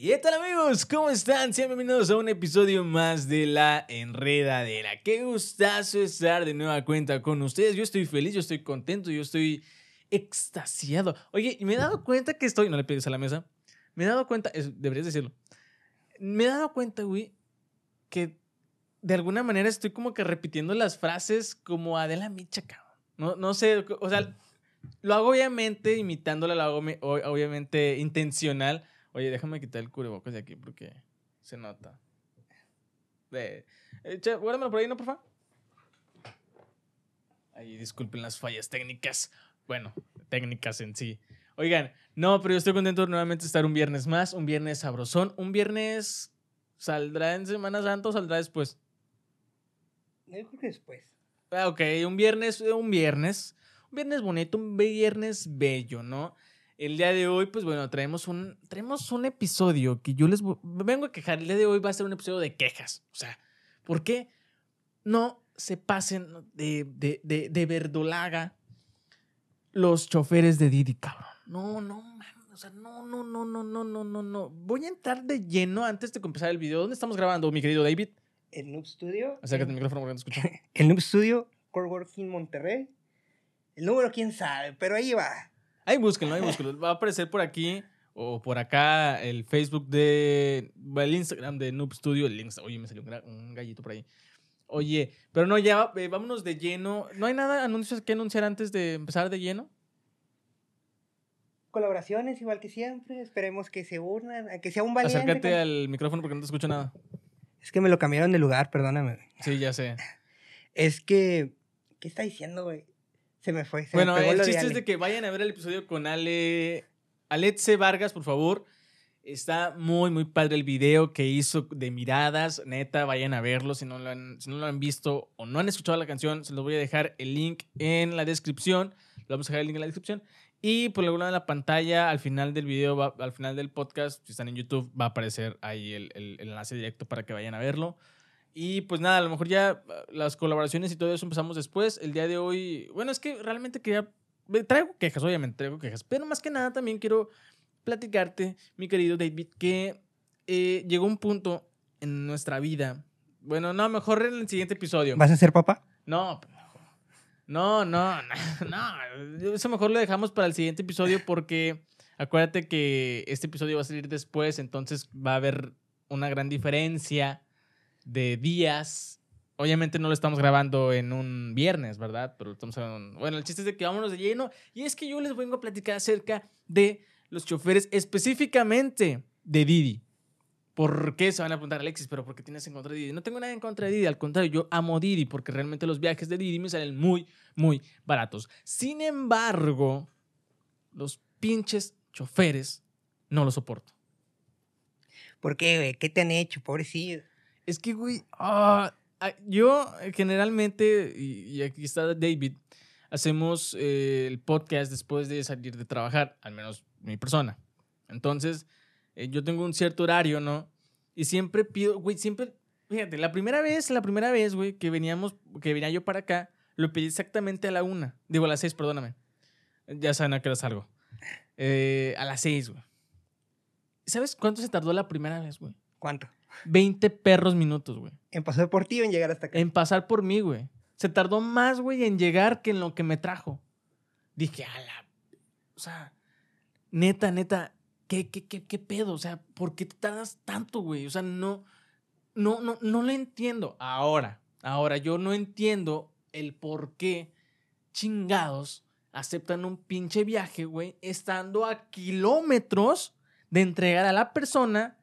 ¿Qué tal amigos? ¿Cómo están? Sean bienvenidos a un episodio más de La Enredadera. Qué gustazo estar de nueva cuenta con ustedes. Yo estoy feliz, yo estoy contento, yo estoy extasiado. Oye, me he dado cuenta que estoy... No le pides a la mesa. Me he dado cuenta... deberías decirlo. Me he dado cuenta, güey, que de alguna manera estoy como que repitiendo las frases como Adela Micha, cabrón. No, no sé, o sea, lo hago obviamente imitándola, lo hago obviamente intencional Oye, déjame quitar el cubrebocas de aquí porque se nota. Eh, che, guárdamelo por ahí, ¿no, por favor? Ahí, disculpen las fallas técnicas. Bueno, técnicas en sí. Oigan, no, pero yo estoy contento de nuevamente estar un viernes más, un viernes sabrosón, un viernes saldrá en Semana Santa o saldrá después. Yo creo que después. Ah, ok, un viernes, un viernes, un viernes bonito, un viernes bello, ¿no? El día de hoy, pues bueno, traemos un, traemos un episodio que yo les vengo a quejar. El día de hoy va a ser un episodio de quejas. O sea, ¿por qué no se pasen de, de, de, de verdolaga los choferes de Didi, cabrón? No, no, man. O sea, no, no, no, no, no, no, no, no. Voy a entrar de lleno antes de empezar el video. ¿Dónde estamos grabando, mi querido David? El Noob Studio. Acércate el micrófono porque no escucho. el Noob Studio, Core Working Monterrey. El número, quién sabe, pero ahí va. Ahí búsquenlo, ahí búsquenlo. Va a aparecer por aquí o por acá el Facebook de. El Instagram de Noob Studio. El Oye, me salió un gallito por ahí. Oye, pero no, ya eh, vámonos de lleno. ¿No hay nada, anuncios que anunciar antes de empezar de lleno? Colaboraciones, igual que siempre. Esperemos que se unan, que sea un valiente. Acércate al micrófono porque no te escucho nada. Es que me lo cambiaron de lugar, perdóname. Sí, ya sé. Es que. ¿Qué está diciendo, güey? Se me fue. bueno, el chiste es de que vayan a ver el episodio con Ale. Aletze Vargas, por favor. Está muy, muy padre el video que hizo de miradas. Neta, vayan a verlo. Si no lo han, si no lo han visto o no han escuchado la canción, se los voy a dejar el link en la descripción. Lo vamos a dejar el link en la descripción. Y por alguna de la pantalla, al final del video, al final del podcast, si están en YouTube, va a aparecer ahí el, el enlace directo para que vayan a verlo. Y pues nada, a lo mejor ya ah, las colaboraciones y todo eso empezamos después. El día de hoy, bueno, es que realmente quería, traigo quejas, obviamente, traigo quejas, pero más que nada también quiero platicarte, mi querido David, que eh, llegó un punto en nuestra vida. Bueno, no, mejor en el siguiente episodio. ¿Vas a ser papá? No, no, no, no, no. Eso mejor lo dejamos para el siguiente episodio porque acuérdate que este episodio va a salir después, entonces va a haber una gran diferencia de días. Obviamente no lo estamos grabando en un viernes, ¿verdad? Pero estamos en Bueno, el chiste es de que vámonos de lleno. Y es que yo les vengo a platicar acerca de los choferes, específicamente de Didi. ¿Por qué se van a preguntar, Alexis? ¿Pero por qué tienes en contra de Didi? No tengo nada en contra de Didi, al contrario, yo amo Didi porque realmente los viajes de Didi me salen muy, muy baratos. Sin embargo, los pinches choferes no los soporto. ¿Por qué, güey? ¿Qué te han hecho, pobrecito? Es que, güey, ah, ah, yo eh, generalmente, y, aquí está David, hacemos eh, el podcast después de salir de trabajar, al menos mi persona. Entonces, eh, yo tengo un cierto horario, ¿no? Y siempre pido, güey, siempre, fíjate, la primera vez, la primera vez, güey, que veníamos, que venía yo para acá, lo pedí exactamente a la una. Digo, a las seis, perdóname. Ya saben a qué hora salgo. a las seis, güey. ¿Sabes cuánto se tardó la primera vez, güey? ¿Cuánto? 20 perros minutos, güey. En pasar por ti o en llegar hasta acá. En pasar por mí, güey. Se tardó más, güey, en llegar que en lo que me trajo. Dije, a la. O sea, neta, neta, ¿qué, qué, qué, qué pedo? O sea, ¿por qué te tardas tanto, güey? O sea, no. No, no, no lo entiendo. Ahora, ahora, yo no entiendo el por qué chingados aceptan un pinche viaje, güey, estando a kilómetros de entregar a la persona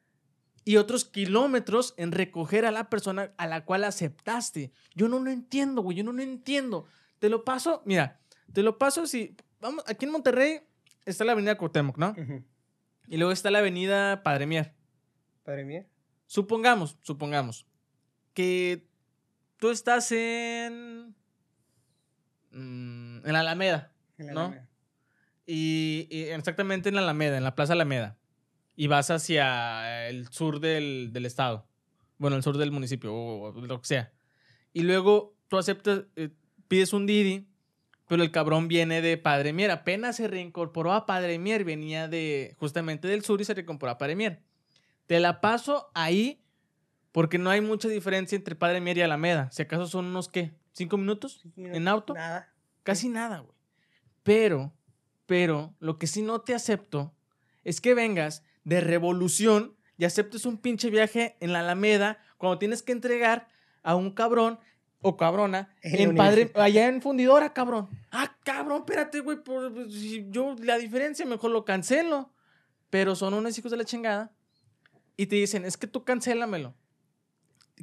y otros kilómetros en recoger a la persona a la cual aceptaste. Yo no lo entiendo, güey, yo no lo entiendo. Te lo paso, mira, te lo paso si, vamos, aquí en Monterrey está la avenida Cuauhtémoc, ¿no? Y luego está la avenida Padre Mier. ¿Padre Mier? Supongamos, supongamos, que tú estás en... Mm, en la Alameda, ¿no? Y, y, exactamente en la Alameda, en la Plaza Alameda y vas hacia el sur del, estado. Bueno, el sur del municipio o, lo que sea. Y luego tú aceptas, eh, pides un Didi, pero el cabrón viene de Padre Mier. Apenas se reincorporó a Padre Mier, venía de justamente del sur y se reincorporó a Padre Mier. Te la paso ahí porque no hay mucha diferencia entre Padre Mier y Alameda. Si acaso son unos, ¿qué? ¿Cinco minutos? Cinco minutos, ¿En auto? Nada. Casi nada, güey. Pero, pero, lo que sí no te acepto es que vengas de revolución y aceptes un pinche viaje en la Alameda cuando tienes que entregar a un cabrón o cabrona En padre, allá en fundidora, cabrón. Ah, cabrón, espérate, güey. por- pues, si yo la diferencia mejor lo cancelo. Pero son unos hijos de la chingada. Y te dicen, es que tú cancélamelo.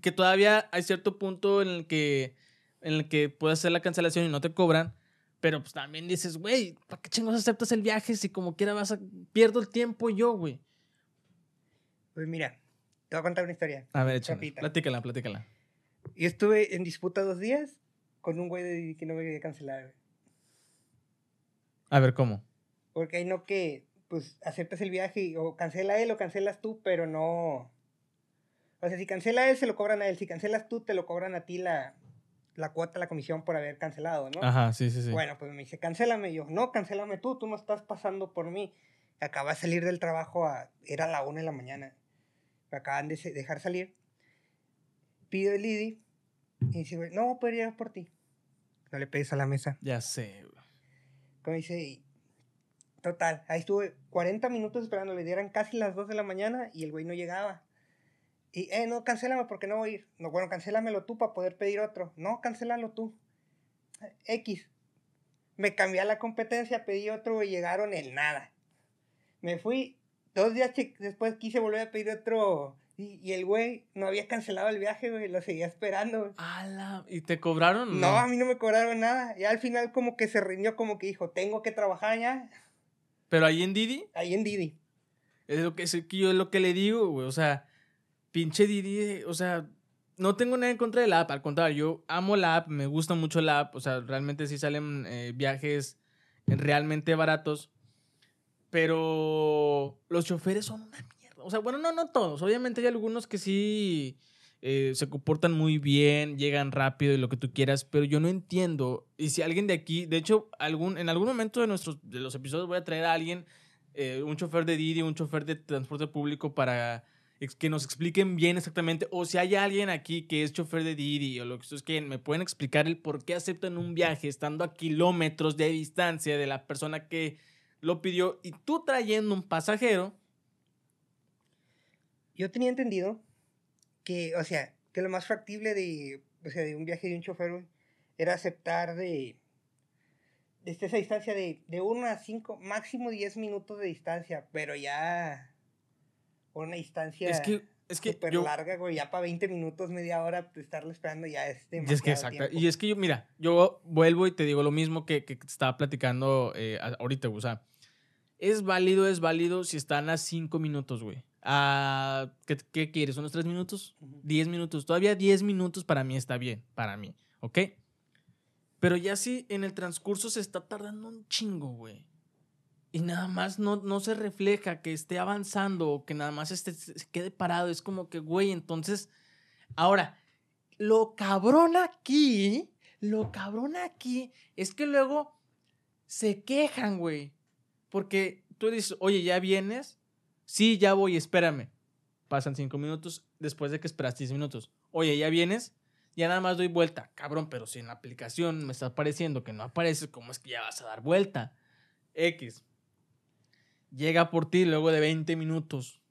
Que todavía hay cierto punto en el que, en el que puedes hacer la cancelación y no te cobran. Pero pues también dices, güey, ¿para qué chingos aceptas el viaje si como quiera vas a... Pierdo el tiempo yo, güey. Pues mira, te voy a contar una historia. A ver. Rapidita. Platícala, platícala. Yo estuve en disputa dos días con un güey de que no me quería cancelar, güey. A ver, ¿cómo? Porque hay no que, pues, aceptas el viaje y o cancela él o cancelas tú, pero no... O sea, si cancela él, se lo cobran a él. Si cancelas tú, te lo cobran a ti la, la cuota, la comisión por haber cancelado, ¿no? Ajá, sí, sí, sí. Bueno, pues me dice, cancélame. Y yo, no, cancélame tú, tú no estás pasando por mí. Acaba de salir del trabajo, a, era la una de la mañana. Me acaban de dejar salir. Pido el IDI. Y dice, güey, no, podría ir por ti. No le pegues a la mesa. Ya sé. Como dice, total, ahí estuve 40 minutos esperando, le dieran casi las 2 de la mañana y el güey no llegaba. Y, eh, no, cancélame porque no voy a ir. No, bueno, cancélamelo tú para poder pedir otro. No, cancélalo tú. X. Me cambié a la competencia, pedí otro y llegaron el nada. Me fui, dos días después quise volver a pedir otro y, y el güey no había cancelado el viaje, güey, lo seguía esperando. güey. Ala, ¿Y te cobraron? No, a mí no me cobraron nada. Y al final como que se rindió, como que dijo, tengo que trabajar ya. Pero ahí en Didi, Ahí en Didi. es lo que, es que yo es lo que le digo, güey. O sea, pinche Didi, o sea, no tengo nada en contra de la app. Al contrario, yo amo la app, me gusta mucho la app. O sea, realmente sí salen eh, viajes realmente baratos. Pero los choferes son una mierda. O sea, bueno, no, no todos. Obviamente hay algunos que sí eh, se comportan muy bien, llegan rápido y lo que tú quieras, pero yo no entiendo. Y si alguien de aquí, de hecho, algún, en algún momento de, nuestros, de los episodios voy a traer a alguien, eh, un chofer de Didi, un chofer de transporte público para que nos expliquen bien exactamente, o si hay alguien aquí que es chofer de Didi o lo que ustedes quieren, me pueden explicar el por qué aceptan un viaje estando a kilómetros de distancia de la persona que lo pidió y tú trayendo un pasajero. Yo tenía entendido que, o sea, que lo más factible de, o sea, de un viaje de un chofer, güey, era aceptar de, desde esa distancia de, de 1 a 5, máximo 10 minutos de distancia, pero ya una distancia Es que, es que súper yo, larga, güey, ya para 20 minutos, media hora, estarlo esperando ya es Y es demasiado que. Y es que yo, mira, yo vuelvo y te digo lo mismo que, que estaba platicando eh, ahorita. O sea, es válido, es válido si están a cinco minutos, güey. A, ¿qué, ¿Qué quieres? ¿Unos tres minutos? Ujú. 10 minutos. Todavía 10 minutos para mí está bien, para mí, ¿ok? Pero ya si en el transcurso se está tardando un chingo, güey. Y nada más no, no se refleja que esté avanzando o que nada más esté, se quede parado. Es como que, güey, entonces... Ahora, lo cabrón aquí, lo cabrón aquí es que luego se quejan, güey. Porque tú dices, oye, ¿ya vienes? Sí, ya voy, espérame. Pasan cinco minutos después de que esperaste 10 minutos. Oye, ¿ya vienes? Ya nada más doy vuelta. Cabrón, pero si en la aplicación me está apareciendo que no aparece, ¿cómo es que ya vas a dar vuelta? X. Llega por ti luego de 20 minutos.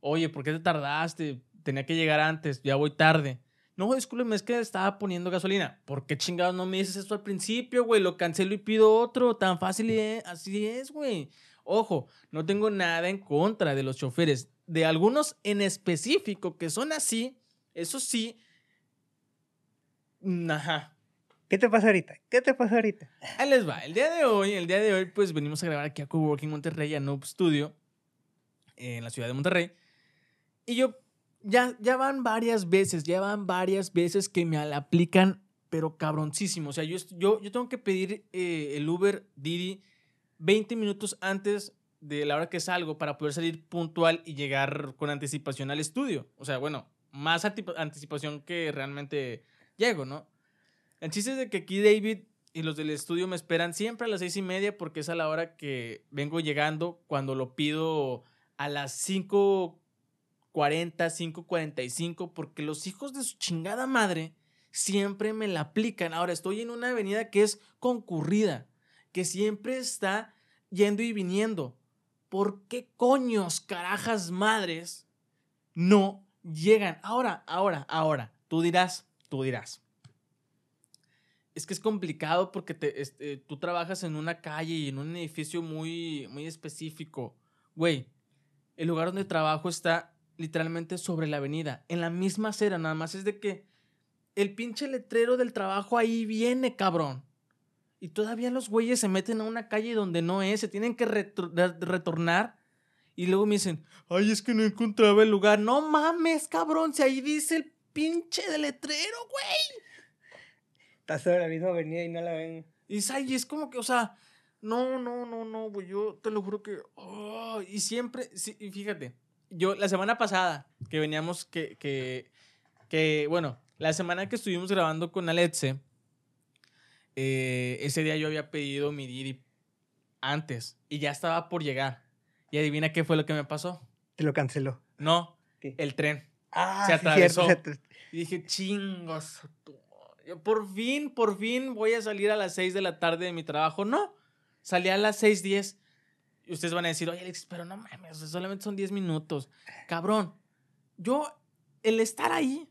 Oye, ¿por qué te tardaste? Tenía que llegar antes, ya voy tarde. No, discúlpeme, es que estaba poniendo gasolina. ¿Por qué chingados no me dices esto al principio, güey? Lo cancelo y pido otro. Tan fácil es, así es, güey. Ojo, no tengo nada en contra de los choferes. De algunos en específico que son así, eso sí. mm, Ajá. ¿Qué te pasa ahorita? ¿Qué te pasa ahorita? Ahí les va. El día de hoy, el día de hoy, pues venimos a grabar aquí a Coworking Monterrey, a Noob Studio, en la ciudad de Monterrey. Y yo, ya, ya van varias veces, ya van varias veces que me aplican, pero cabroncísimo. O sea, yo, yo, yo tengo que pedir eh, el Uber Didi 20 minutos antes de la hora que salgo para poder salir puntual y llegar con anticipación al estudio. O sea, bueno, más anticipación que realmente llego, ¿no? El chiste es de que aquí David y los del estudio me esperan siempre a las seis y media porque es a la hora que vengo llegando cuando lo pido a las 5 40, 5.45, porque los hijos de su chingada madre siempre me la aplican. Ahora estoy en una avenida que es concurrida, que siempre está yendo y viniendo. ¿Por qué coños, carajas madres, no llegan? Ahora, ahora, ahora, tú dirás, tú dirás. Es que es complicado porque te, eh, tú trabajas en una calle y en un edificio muy, muy específico. Güey, el lugar donde trabajo está literalmente sobre la avenida, en la misma acera, nada más es de que el pinche letrero del trabajo ahí viene, cabrón. Y todavía los güeyes se meten a una calle donde no es, se tienen que retornar. Y luego me dicen, ay, es que no encontraba el lugar. No mames, cabrón, si ahí dice el pinche de letrero, güey. Está sobre la misma avenida y no la ven. Y es como que, o sea, no, no, no, no, güey, yo te lo juro que... Oh, y siempre, y fíjate, yo la semana pasada que veníamos, que, que, que, bueno, la semana que estuvimos grabando con Aletze, eh, ese día yo había pedido mi Didi antes y ya estaba por llegar. Y adivina qué fue lo que me pasó. Te lo canceló. No, el tren. Ah, se atravesó. Y dije, chingos. Por fin, por fin voy a salir a las 6 de la tarde de mi trabajo. No, salí a las 6:10. Y ustedes van a decir, oye, Alex, pero no mames, solamente son 10 minutos. Cabrón, yo, el estar ahí,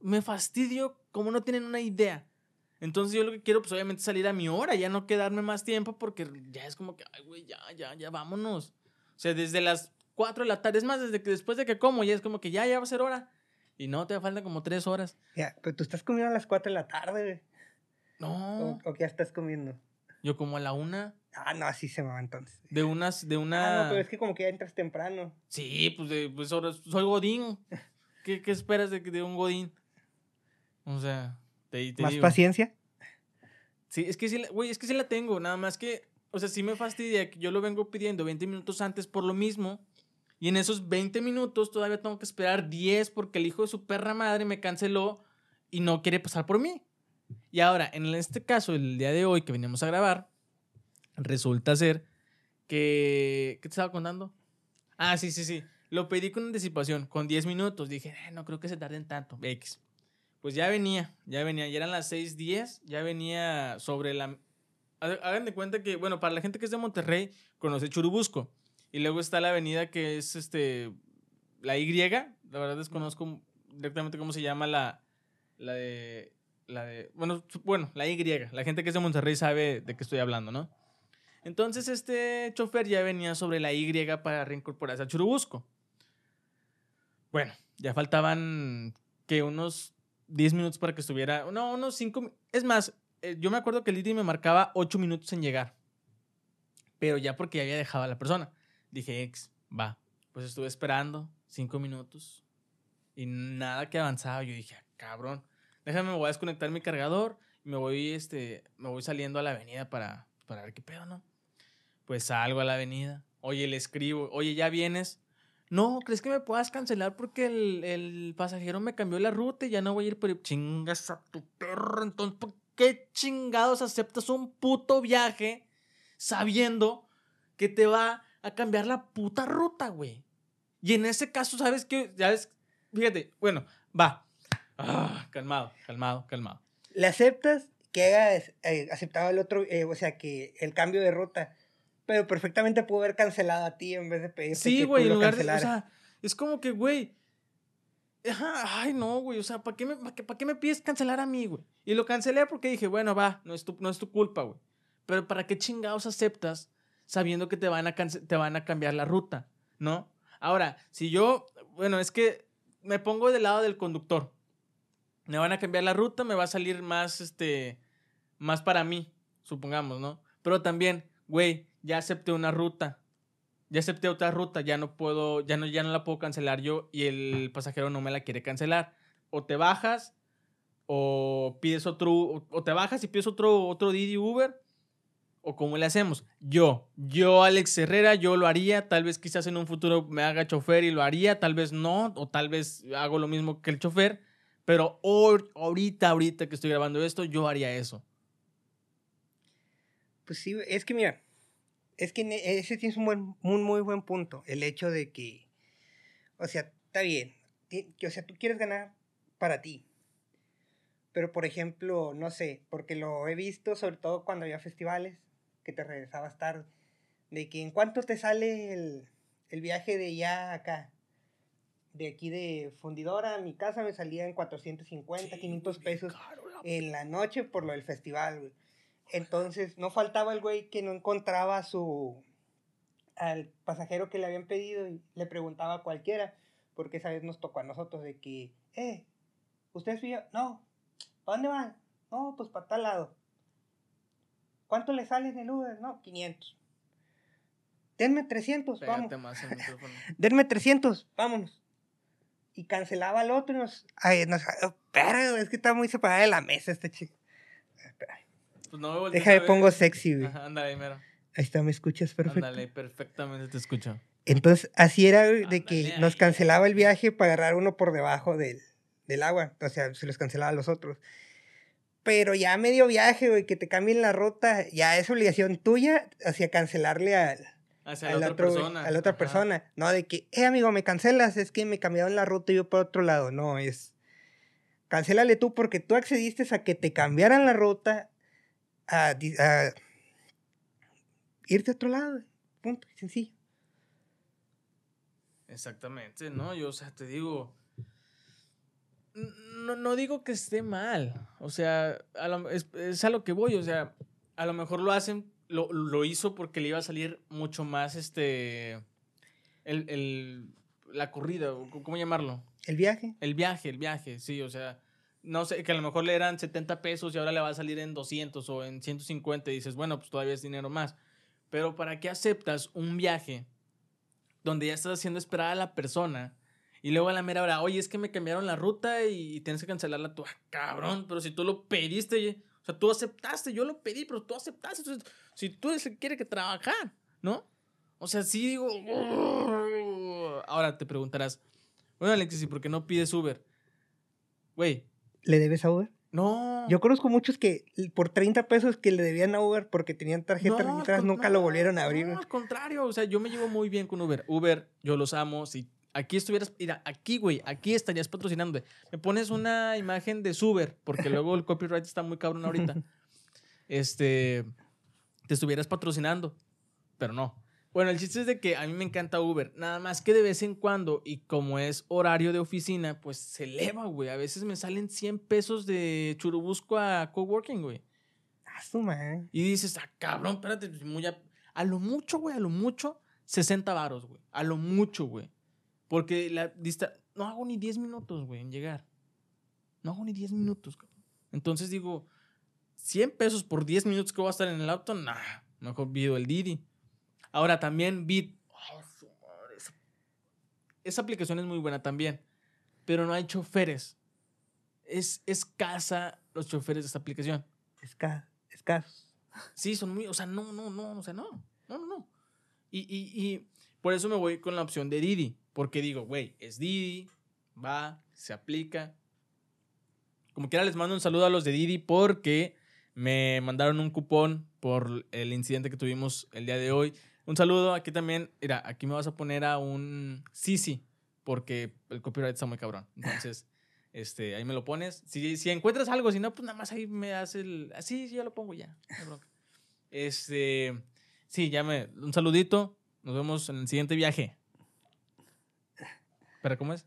me fastidio como no tienen una idea. Entonces yo lo que quiero, pues obviamente salir a mi hora, ya no quedarme más tiempo porque ya es como que, ay, güey, ya, ya, ya, vámonos. O sea, desde las 4 de la tarde, es más, desde que después de que como, ya es como que ya, ya va a ser hora. Y no, te faltan como 3 horas. Ya, pero tú estás comiendo a las 4 de la tarde, güey. No. ¿O, qué ya estás comiendo? Yo como a la una. Ah, no, así se me va entonces. De unas, de una. Ah, no, pero es que como que ya entras temprano. Sí, pues, de, pues soy Godín. ¿Qué, ¿Qué, esperas de, de un Godín? O sea, te, te ¿Más paciencia? Sí, es que sí, güey, es que sí la tengo, nada más que, o sea, sí me fastidia que yo lo vengo pidiendo 20 minutos antes por lo mismo. Y en esos 20 minutos todavía tengo que esperar 10 porque el hijo de su perra madre me canceló y no quiere pasar por mí. Y ahora, en este caso, el día de hoy que venimos a grabar, resulta ser que... ¿Qué te estaba contando? Ah, sí, sí, sí. Lo pedí con anticipación, con 10 minutos. Dije, eh, no creo que se tarden tanto. X pues ya venía, ya venía, ya eran las 6:10, ya venía sobre la... Hagan de cuenta que, bueno, para la gente que es de Monterrey, conoce Churubusco. Y luego está la avenida que es este la Y, la verdad desconozco directamente cómo se llama la, la de... La de, bueno, bueno, la Y. La gente que es de Monterrey sabe de qué estoy hablando, ¿no? Entonces este chofer ya venía sobre la Y para reincorporarse a Churubusco. Bueno, ya faltaban que unos 10 minutos para que estuviera. No, unos 5. Es más, eh, yo me acuerdo que el Didi me marcaba 8 minutos en llegar. Pero ya porque ya había dejado a la persona. Dije, ex, va. Pues estuve esperando 5 minutos. Y nada que avanzaba. Yo dije, ah, cabrón. Déjame, me voy a desconectar mi cargador. Y me voy, este, me voy saliendo a la avenida para, para ver qué pedo, ¿no? Pues salgo a la avenida. Oye, le escribo. Oye, ¿ya vienes? No, ¿crees que me puedas cancelar porque el, pasajero me cambió la ruta y ya no voy a ir? Pero chingas a tu perro. Entonces, ¿por qué chingados aceptas un puto viaje sabiendo que te va a cambiar la puta ruta, güey? Y en ese caso, ¿sabes qué? ¿Sabes? Fíjate, bueno, va. Ah, calmado, calmado, calmado. ¿Le aceptas que haya eh, aceptado el otro, eh, o sea, que el cambio de ruta? Pero perfectamente pudo haber cancelado a ti en vez de pedirte sí, güey, en lugar de, o sea, es como que, güey, ay, no, güey, o sea, ¿para qué, me, para qué, me pides cancelar a mí, güey? Y lo cancelé porque dije, bueno, va, no es tu, no es tu culpa, güey. Pero ¿para qué chingados aceptas sabiendo que te van, a te van a cambiar la ruta, ¿no? Ahora, si yo, bueno, es que me pongo del lado del conductor. Me van a cambiar la ruta, me va a salir más, este, más para mí, supongamos, ¿no? Pero también, güey, ya acepté una ruta, ya acepté otra ruta, ya no puedo, ya no, ya no la puedo cancelar yo y el pasajero no me la quiere cancelar. O te bajas o pides otro, o te bajas y pides otro, otro Didi Uber, o cómo le hacemos. Yo, yo Alex Herrera, yo lo haría, tal vez quizás en un futuro me haga chofer y lo haría, tal vez no, o tal vez hago lo mismo que el chofer, pero hoy, ahorita, ahorita que estoy grabando esto, yo haría eso. Pues sí, es que mira, es que ese tienes un, buen, muy buen punto. El hecho de que, o sea, está bien. O sea, tú quieres ganar para ti. Pero, por ejemplo, no sé, porque lo he visto sobre todo cuando había festivales, que te regresabas tarde, de que en cuánto te sale el, el viaje de ya acá. De aquí de Fundidora a mi casa me salía en 450, 500 pesos en la noche por lo del festival, güey. Entonces, no faltaba el güey que no encontraba su al pasajero que le habían pedido y le preguntaba a cualquiera, porque esa vez nos tocó a nosotros de que, eh, ¿usted es fío? No, ¿para dónde van? No, pues para tal lado. ¿Cuánto le sale en el Uber? No, 500. Denme 300, vamos. Pégate más el micrófono. Denme 300, vámonos. Y cancelaba al otro y nos... Ay, nos... Espera, güey, es que está muy separada de la mesa este chico. Espera. Pues no me Déjame a pongo sexy, güey. Ajá, ándale, mero. Ahí está, ¿me escuchas perfecto? Ándale, perfectamente te escucho. Entonces, así era güey, de que Ándale nos ahí. cancelaba el viaje para agarrar uno por debajo del, del agua. O sea, se los cancelaba a los otros. Pero ya medio viaje, güey, que te cambien la ruta, ya es obligación tuya hacia cancelarle al, Hacia a la otra otro persona. a la otra Ajá. persona. No, de que, eh, amigo, me cancelas, es que me cambiaron la ruta y yo por otro lado. No, es. Cancélale tú porque tú accediste a que te cambiaran la ruta a, a irte a otro lado. Punto, sencillo. Exactamente, ¿no? Yo, o sea, te digo. No, no digo que esté mal. O sea, a lo- es, es a lo que voy. O sea, a lo mejor lo hacen. Lo, lo hizo porque le iba a salir mucho más este. El, el- la corrida, ¿cómo llamarlo? El viaje. El viaje, el viaje, sí, o sea, no sé, que a lo mejor le eran 70 pesos y ahora le va a salir en 200 o en 150 y dices, bueno, pues todavía es dinero más. Pero ¿para qué aceptas un viaje donde ya estás haciendo esperar a la persona y luego a la mera hora, oye, es que me cambiaron la ruta y tienes que cancelarla tú? Ah, cabrón, pero si tú lo pediste, o sea, tú aceptaste, yo lo pedí, pero tú aceptaste. Entonces, si tú eres el que quiere que trabajar, ¿no? O sea, sí digo. Ahora te preguntarás, bueno, Alexis, ¿y por qué no pides Uber? Güey, ¿Le debes a Uber? no. Yo conozco muchos que por 30 pesos que le debían a Uber porque tenían tarjetas No, nunca lo volvieron a abrir. No, al contrario, o sea, yo me llevo muy bien con Uber. Uber, yo los amo. Si aquí estuvieras, mira, aquí, güey, aquí estarías patrocinando. Me pones una imagen de Uber, porque luego el copyright está muy cabrón ahorita. este, te estuvieras patrocinando, pero no. Bueno, el chiste es de que a mí me encanta Uber. Nada más que de vez en cuando, y como es horario de oficina, pues se eleva, güey. A veces me salen 100 pesos de Churubusco a coworking, güey. Ah, su madre. Y dices, ah, cabrón, espérate, pues, muy a, a lo mucho, güey, a lo mucho, 60 varos, güey. A lo mucho, güey. Porque la dista no hago ni 10 minutos, güey, en llegar. No hago ni 10 minutos, cabrón. Entonces digo, 100 pesos por 10 minutos que voy a estar en el auto, nah, mejor pido el Didi. Ahora también Bit. oh, esa aplicación es muy buena también, pero no hay choferes. Es escasa los choferes de esta aplicación. Esca- escasos. Sí, son muy, o sea, no, no, no, o sea, no, no, no, no. Y, y, y por eso me voy con la opción de Didi, porque digo, güey, es Didi, va, se aplica. Como quiera, les mando un saludo a los de Didi porque me mandaron un cupón por el incidente que tuvimos el día de hoy. Un saludo, aquí también, mira, aquí me vas a poner a un Sisi, porque el copyright está muy cabrón. Entonces, este, ahí me lo pones. Si, si encuentras algo, si no, pues nada más ahí me hace el. Así, ya lo pongo ya. no. Este, sí, ya me. Un saludito. Nos vemos en el siguiente viaje. ¿Pero cómo es?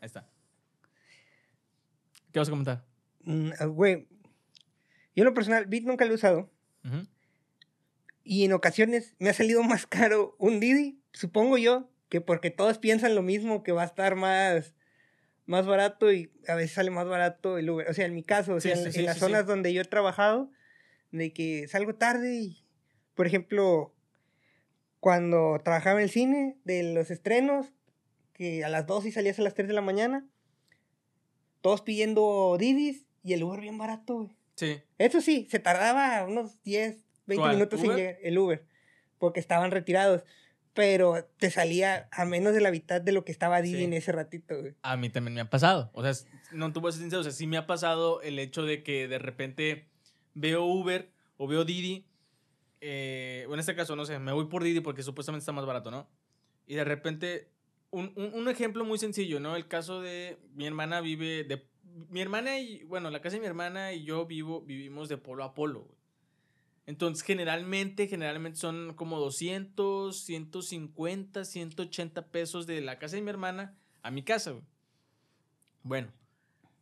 Ahí está. ¿Qué vas a comentar? Mm, ah, Güey, yo en lo personal, Bit nunca lo he usado. Ujú. Y en ocasiones me ha salido más caro un Didi, supongo yo, que porque todos piensan lo mismo, que va a estar más, más barato y a veces sale más barato el Uber. O sea, en mi caso, o sea, sí, en, sí, en las zonas donde yo he trabajado, de que salgo tarde y, por ejemplo, cuando trabajaba en el cine, de los estrenos, que a las 2 y salías a las 3 de la mañana, todos pidiendo Didis y el Uber bien barato, güey. Sí. Eso sí, se tardaba unos 10, 20 ¿Cuál? minutos en ¿Uber? llegar el Uber, porque estaban retirados. Pero te salía a menos de la mitad de lo que estaba Didi Sí. en ese ratito, güey. A mí también me ha pasado. O sea, no te voy a ser sincero. O sea, sí me ha pasado el hecho de que de repente veo Uber o veo Didi. eh, o en este caso, no sé, me voy por Didi porque supuestamente está más barato, ¿no? Y de repente un, un- ejemplo muy sencillo, ¿no? El caso de mi hermana vive de... Mi hermana y, bueno, la casa de mi hermana y yo vivo, vivimos de polo a polo, güey. Entonces, generalmente, generalmente son como 200, 150, 180 pesos de la casa de mi hermana a mi casa, güey. Bueno,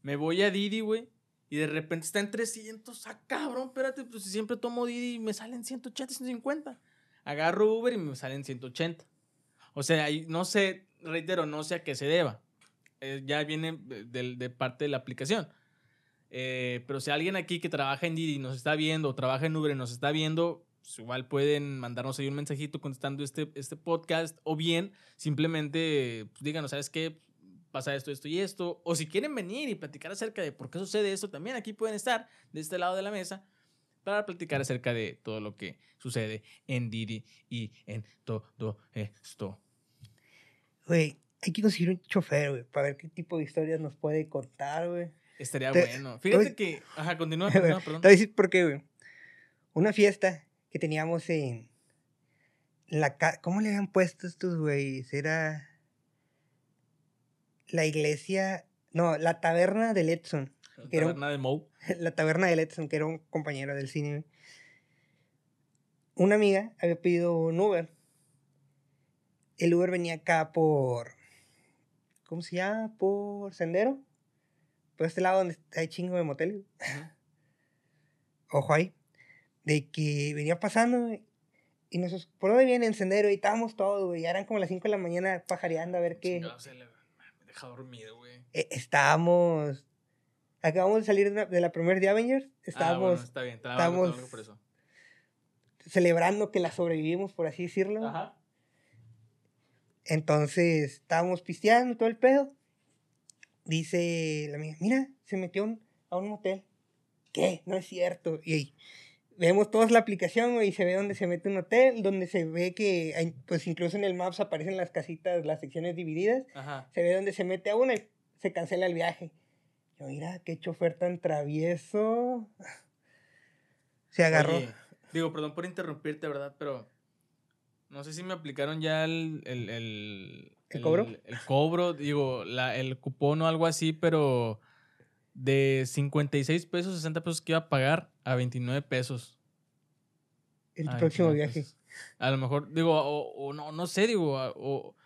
me voy a Didi, güey, y de repente está en 300. Ah, cabrón, espérate, pues si siempre tomo Didi y me salen 180, 150. Agarro Uber y me salen 180. O sea, ahí no sé, reitero, no sé a qué se deba. Eh, ya viene de, de- parte de la aplicación. Eh, pero si alguien aquí que trabaja en Didi nos está viendo, o trabaja en Uber y nos está viendo, pues igual pueden mandarnos ahí un mensajito contestando este, este podcast, o bien simplemente pues, díganos, ¿sabes qué? Pasa esto, esto y esto. O si quieren venir y platicar acerca de por qué sucede esto, también aquí pueden estar de este lado de la mesa para platicar acerca de todo lo que sucede en Didi y en todo esto. Güey, hay que conseguir un chofer, güey, para ver qué tipo de historias nos puede contar, güey. Estaría Te- bueno. Fíjate oye- que. Ajá, continúa, Te continúa, voy perdón. a decir por qué, güey. Una fiesta que teníamos en la ca- ¿Cómo le habían puesto estos güeyes? Era la iglesia, no, la taberna del Edson. que era un- Taberna de Moe. la taberna del Edson, que era un compañero del cine. güey. Una amiga había pedido un Uber. El Uber venía acá por. ¿Cómo se llama? Por Sendero. Por este lado donde hay chingo de moteles. Ujú. Ojo ahí. De que venía pasando y nosotros, ¿por dónde viene el sendero? Y estábamos todos, güey. Ya eran como las 5 de la mañana pajareando a ver qué. Le- Me deja dormido, güey. Eh, estábamos. Acabamos de salir de, una- de la primer de Avengers. Ah, Estábamos bueno, está bien. Estábamos- valgo por eso. celebrando que la sobrevivimos, por así decirlo. Ajá. Entonces, estábamos pisteando todo el pedo. Dice la amiga, mira, se metió un- a un motel. ¿Qué? No es cierto. Y ahí vemos todos la aplicación y se ve donde se mete un hotel, donde se ve que, hay- pues incluso en el Maps aparecen las casitas, las secciones divididas. Ajá. Se ve donde se mete a una y se cancela el viaje. Yo, mira, qué chofer tan travieso. Se agarró. Oye, digo, perdón por interrumpirte, ¿verdad? Pero no sé si me aplicaron ya el... ¿El, el, ¿El cobro? El cobro, digo, la, el cupón o algo así, pero de 56 pesos, 60 pesos que iba a pagar a 29 pesos. el Ay, próximo viaje. a lo mejor, digo, o, o no, no sé, digo, o,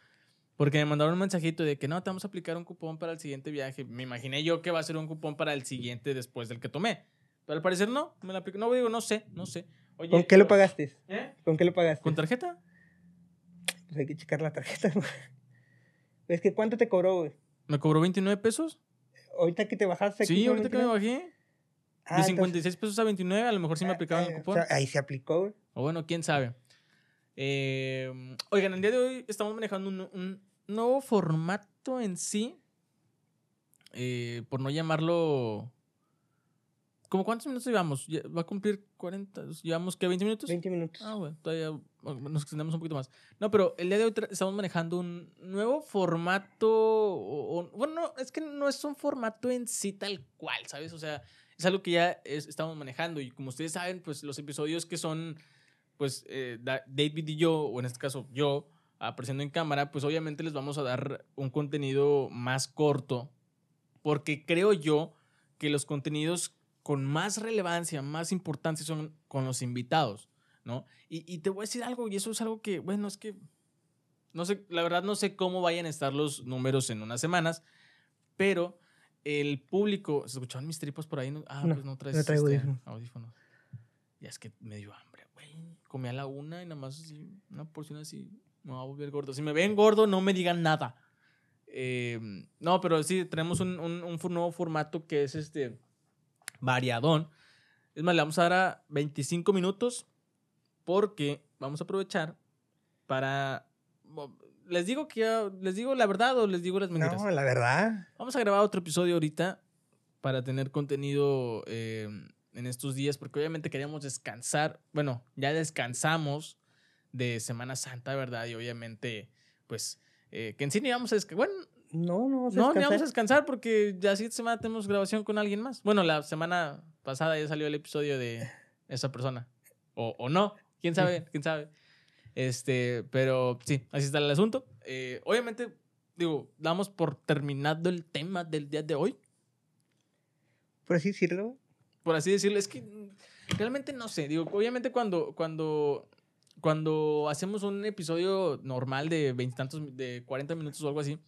porque me mandaron un mensajito de que no, te vamos a aplicar un cupón para el siguiente viaje. Me imaginé yo que va a ser un cupón para el siguiente después del que tomé. Pero al parecer no, me la aplicó. No, digo, no sé, no sé. Oye, ¿Con qué lo pagaste? ¿Eh? ¿Con qué lo pagaste? ¿Con tarjeta? Pues hay que checar la tarjeta. güey. Es que ¿cuánto te cobró, güey? ¿Me cobró 29 pesos? Ahorita que te bajaste aquí. Sí, ahorita que me 29? bajé. Ah, De entonces- 56 pesos a 29, a lo mejor sí me ah, aplicaban ah, el o cupón. sea, ahí se aplicó, güey. O bueno, quién sabe. Eh, oigan, el día de hoy estamos manejando un, un nuevo formato en sí. eh, por no llamarlo. ¿Cómo cuántos minutos llevamos? ¿Va a cumplir 40? ¿Llevamos qué? ¿20 minutos? 20 minutos. Ah, bueno, todavía nos extendemos un poquito más. No, pero el día de hoy estamos manejando un nuevo formato. o- o- bueno, no, es que no es un formato en sí tal cual, ¿sabes? O sea, es algo que ya es- estamos manejando. Y como ustedes saben, pues los episodios que son, pues, eh, Da- David y yo, o en este caso yo, apareciendo en cámara, pues obviamente les vamos a dar un contenido más corto. Porque creo yo que los contenidos con más relevancia, más importancia son con los invitados, ¿no? Y, y te voy a decir algo, y eso es algo que, bueno, es que, no sé, la verdad no sé cómo vayan a estar los números en unas semanas, pero el público, ¿se escuchaban mis tripas por ahí? Ah, No, pues no traes no traigo este, audífonos. audífonos. Ya es que me dio hambre, güey. Comí a la una y nada más así, una porción así, me va a volver gordo. Si me ven gordo, no me digan nada. Eh, no, pero sí, tenemos un, un- un nuevo formato que es este variadón. Es más, le vamos a dar a 25 minutos porque vamos a aprovechar para... Les digo que ya- les digo la verdad o les digo las mentiras. No, la verdad. Vamos a grabar otro episodio ahorita para tener contenido eh, en estos días, porque obviamente queríamos descansar. Bueno, ya descansamos de Semana Santa, ¿verdad? Y obviamente, pues, eh, que en sí ni vamos a descansar. Bueno, No, no, no, ni vamos a descansar porque ya siguiente semana tenemos grabación con alguien más. Bueno, la semana pasada ya salió el episodio de esa persona. O, o no, quién sabe, quién sabe. Este, pero sí, así está el asunto. Eh, obviamente, digo, damos por terminado el tema del día de hoy. Por así decirlo. Por así decirlo. Es que realmente no sé. Digo, obviamente cuando, cuando, cuando hacemos un episodio normal de veintitantos, de 40 minutos o algo así,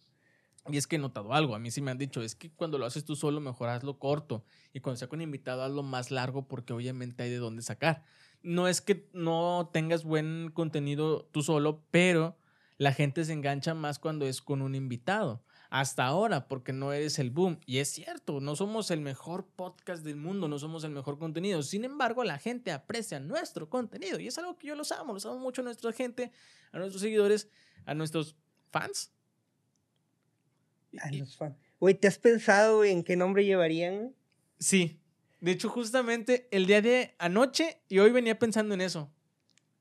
y es que he notado algo, a mí sí me han dicho, es que cuando lo haces tú solo, mejor hazlo corto. Y cuando sea con invitado, hazlo más largo porque obviamente hay de dónde sacar. No es que no tengas buen contenido tú solo, pero la gente se engancha más cuando es con un invitado. Hasta ahora, porque no eres el boom. Y es cierto, no somos el mejor podcast del mundo, no somos el mejor contenido. Sin embargo, la gente aprecia nuestro contenido. Y es algo que yo los amo, los amo mucho a nuestra gente, a nuestros seguidores, a nuestros fans. A los fans. Güey, ¿te has pensado en qué nombre llevarían? Sí. De hecho, justamente el día de anoche y hoy venía pensando en eso.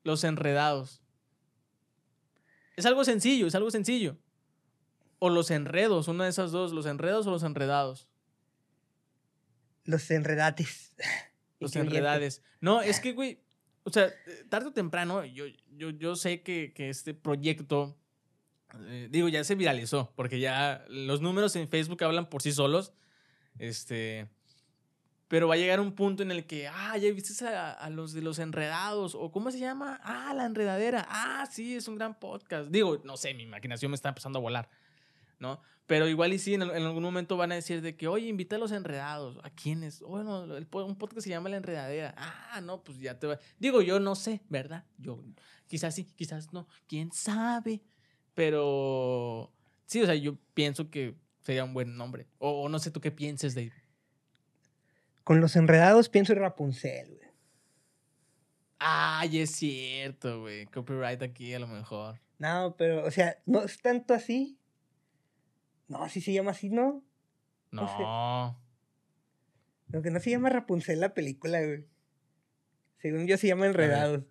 Los enredados. Es algo sencillo, es algo sencillo. O los enredos, una de esas dos, los enredos o los enredados. Los enredates. Los enredades. No, es que, güey, o sea, tarde o temprano, yo, yo, yo sé que, que este proyecto, eh, digo, ya se viralizó, porque ya los números en Facebook hablan por sí solos. Este. Pero va a llegar un punto en el que, ah, ya viste a, a, los de los enredados, o ¿cómo se llama? Ah, la enredadera. Ah, sí, es un gran podcast. Digo, no sé, mi imaginación me está empezando a volar, ¿no? Pero igual y sí, en, algún momento van a decir de que, oye, invita a los enredados. ¿A quiénes? Bueno, un podcast se llama La Enredadera. Ah, no, pues ya te va. Digo, yo no sé, ¿verdad? Yo, quizás sí, quizás no. ¿Quién sabe? Pero, sí, o sea, yo pienso que sería un buen nombre. O, o no sé tú qué pienses, Dave. Con los enredados pienso en Rapunzel, güey. Ay, es cierto, güey. Copyright aquí a lo mejor. No, pero, o sea, no es tanto así. No, así se llama así, ¿no? No. no sé. Lo que no se llama Rapunzel la película, güey. Según yo se llama Enredados.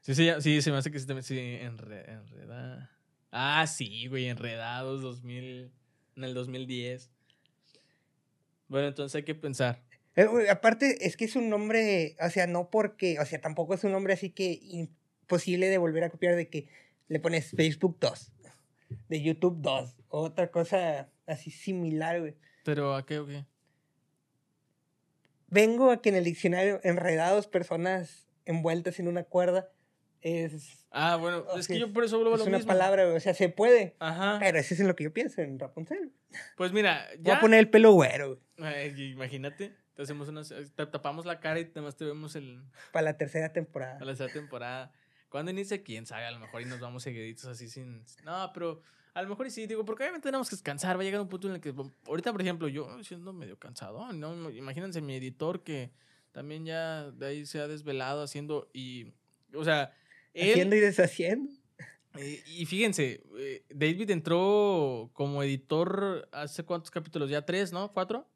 Sí, sí, sí, se me hace que sí, sí enre, enreda. Ah, sí, güey, Enredados 2000, en el 2010. Bueno, entonces hay que pensar. Eh, aparte, es que es un nombre, o sea, no porque, o sea, tampoco es un nombre así que imposible de volver a copiar de que le pones Facebook 2, de YouTube 2, o otra cosa así similar, güey. ¿Pero a qué o qué? Vengo a que en el diccionario enredados, personas envueltas en una cuerda, es... Ah, bueno, okay. es que yo por eso vuelvo a lo Es una mismo. palabra, o sea, se puede. Ajá. Pero eso es en lo que yo pienso en Rapunzel. Pues mira, ya... Voy a poner el pelo güero. Ay, imagínate, te hacemos una, te tapamos la cara y además te vemos el... Para la tercera temporada. Para la tercera temporada. ¿Cuándo inicia? ¿Quién sabe? A lo mejor y nos vamos seguiditos así sin... No, pero a lo mejor y sí, digo, porque obviamente tenemos que descansar. Va a llegar un punto en el que... Ahorita, por ejemplo, yo siendo medio cansado, ¿no? Imagínense mi editor que también ya de ahí se ha desvelado haciendo y... O sea... Él, haciendo y deshaciendo. Eh, y fíjense, eh, David entró como editor hace cuántos capítulos, ya tres, ¿no? ¿Cuatro?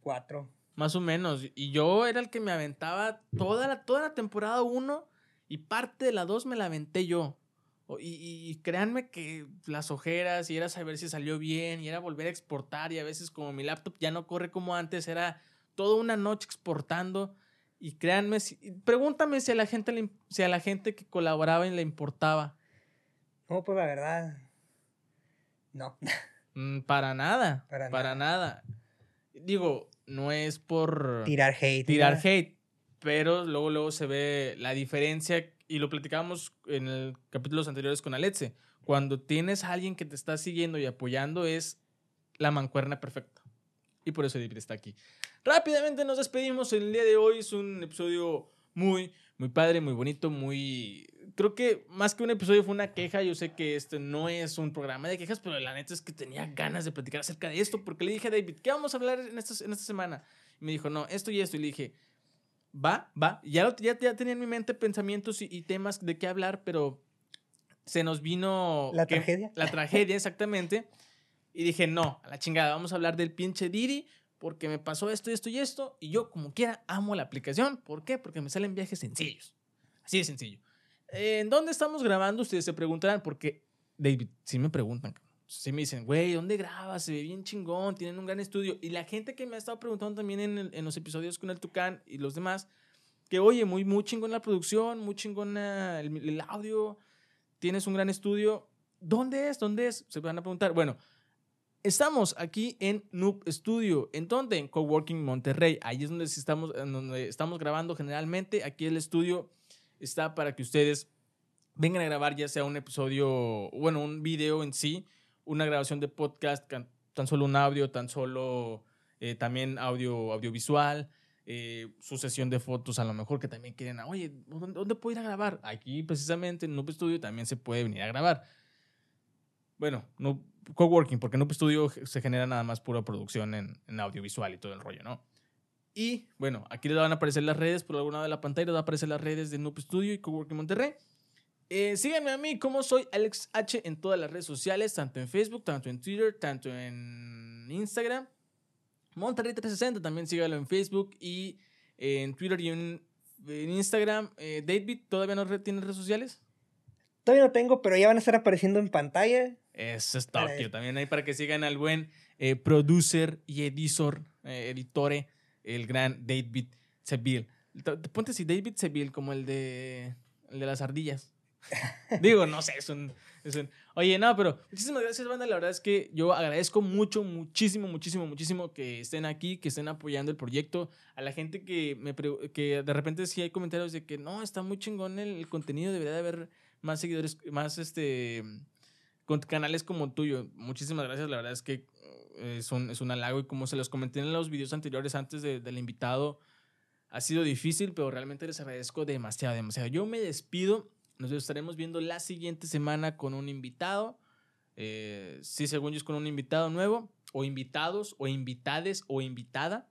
Cuatro. Más o menos. Y yo era el que me aventaba toda la, toda la temporada uno y parte de la dos me la aventé yo. Y, y, créanme que las ojeras y era saber si salió bien y era volver a exportar y a veces como mi laptop ya no corre como antes, era toda una noche exportando. Y créanme, si, pregúntame si a la gente le, si a la gente que colaboraba le importaba. No, pues la verdad. No. Mm, para nada. Para, para nada. nada. Digo, no es por tirar hate. Tirar hate. Pero luego, luego se ve la diferencia. Y lo platicábamos en el capítulos anteriores con Aletze. Cuando tienes a alguien que te está siguiendo y apoyando, es la mancuerna perfecta. Y por eso David está aquí. Rápidamente nos despedimos. El día de hoy es un episodio muy, muy padre, muy bonito, muy... Creo que más que un episodio fue una queja. Yo sé que este no es un programa de quejas, pero la neta es que tenía ganas de platicar acerca de esto porque le dije a David, ¿qué vamos a hablar en esta, en esta semana? Y me dijo, no, esto y esto. Y le dije, va, va. Ya, lo, ya, ya tenía en mi mente pensamientos y, y, temas de qué hablar, pero se nos vino... La que, tragedia. La tragedia, exactamente. Y dije, no, a la chingada, vamos a hablar del pinche Didi porque me pasó esto y esto y esto. Y yo, como quiera, amo la aplicación. ¿Por qué? Porque me salen viajes sencillos. Así de sencillo. ¿En dónde estamos grabando? Ustedes se preguntarán, porque, David, sí me preguntan. Sí me dicen, güey, ¿dónde grabas? Se ve bien chingón, tienen un gran estudio. Y la gente que me ha estado preguntando también en, en los episodios con el Tucán y los demás, que oye, muy, muy chingón la producción, muy chingón el, el audio, tienes un gran estudio. ¿Dónde es? ¿Dónde es? Se van a preguntar. Bueno, estamos aquí en Noob Studio. ¿En dónde? En Coworking Monterrey. Ahí es donde estamos, donde estamos grabando generalmente. Aquí el estudio está para que ustedes vengan a grabar ya sea un episodio, bueno, un video en sí, una grabación de podcast, tan solo un audio, tan solo eh, también audio audiovisual. Eh, su sesión de fotos, a lo mejor que también quieren, oye, ¿dónde, puedo ir a grabar? Aquí precisamente en Noob Studio también se puede venir a grabar. Bueno, no coworking, porque Noob Studio se genera nada más pura producción en, en, audiovisual y todo el rollo, ¿no? Y bueno, aquí les van a aparecer las redes, por alguna de la pantalla les van a aparecer las redes de Noob Studio y Coworking Monterrey. Eh, síganme a mí, como soy Alex H en todas las redes sociales, tanto en Facebook, tanto en Twitter, tanto en Instagram. Monterrey 360 también síganlo en Facebook y en Twitter y en, Instagram. Eh, David, ¿todavía no tiene redes sociales? Todavía no tengo, pero ya van a estar apareciendo en pantalla. Eso es Tokio. También hay para que sigan al buen eh, producer y editor, eh, editore, el gran David Seville. Ponte si David Seville como el de, el de las ardillas. Digo, no sé, es un, es un, Oye, no, pero muchísimas gracias, banda. La verdad es que yo agradezco mucho, muchísimo, muchísimo, muchísimo que estén aquí, que estén apoyando el proyecto. A la gente que me que de repente sí hay comentarios de que no, está muy chingón el, contenido, debería de haber más seguidores, más este con canales como tuyo. Muchísimas gracias, la verdad es que eh, es un, es un halago y como se los comenté en los videos anteriores antes del invitado, ha sido difícil, pero realmente les agradezco demasiado, demasiado. Yo me despido nos estaremos viendo la siguiente semana con un invitado. Eh, sí, según yo es con un invitado nuevo, o invitados, o invitades, o invitada.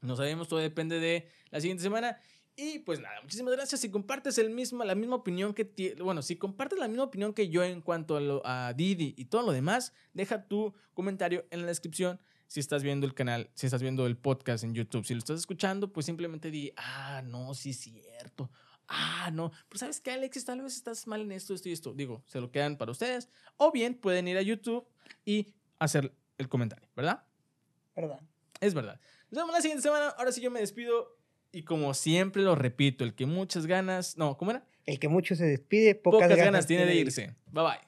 No sabemos, todo depende de la siguiente semana. Y pues nada, muchísimas gracias. Si compartes el mismo, la misma opinión que bueno, si compartes la misma opinión que yo en cuanto a, a Didi y todo lo demás, deja tu comentario en la descripción si estás viendo el canal, si estás viendo el podcast en YouTube. Si lo estás escuchando, pues simplemente di, ah, no, sí es cierto ah, no, pero sabes que Alexis, tal vez estás mal en esto, esto y esto. Digo, se lo quedan para ustedes. O bien pueden ir a YouTube y hacer el comentario, ¿verdad? Verdad. Es verdad. Nos vemos la siguiente semana. Ahora sí yo me despido. Y como siempre lo repito, el que muchas ganas. No, ¿cómo era? El que mucho se despide, pocas, ganas, tiene de irse. Bye bye.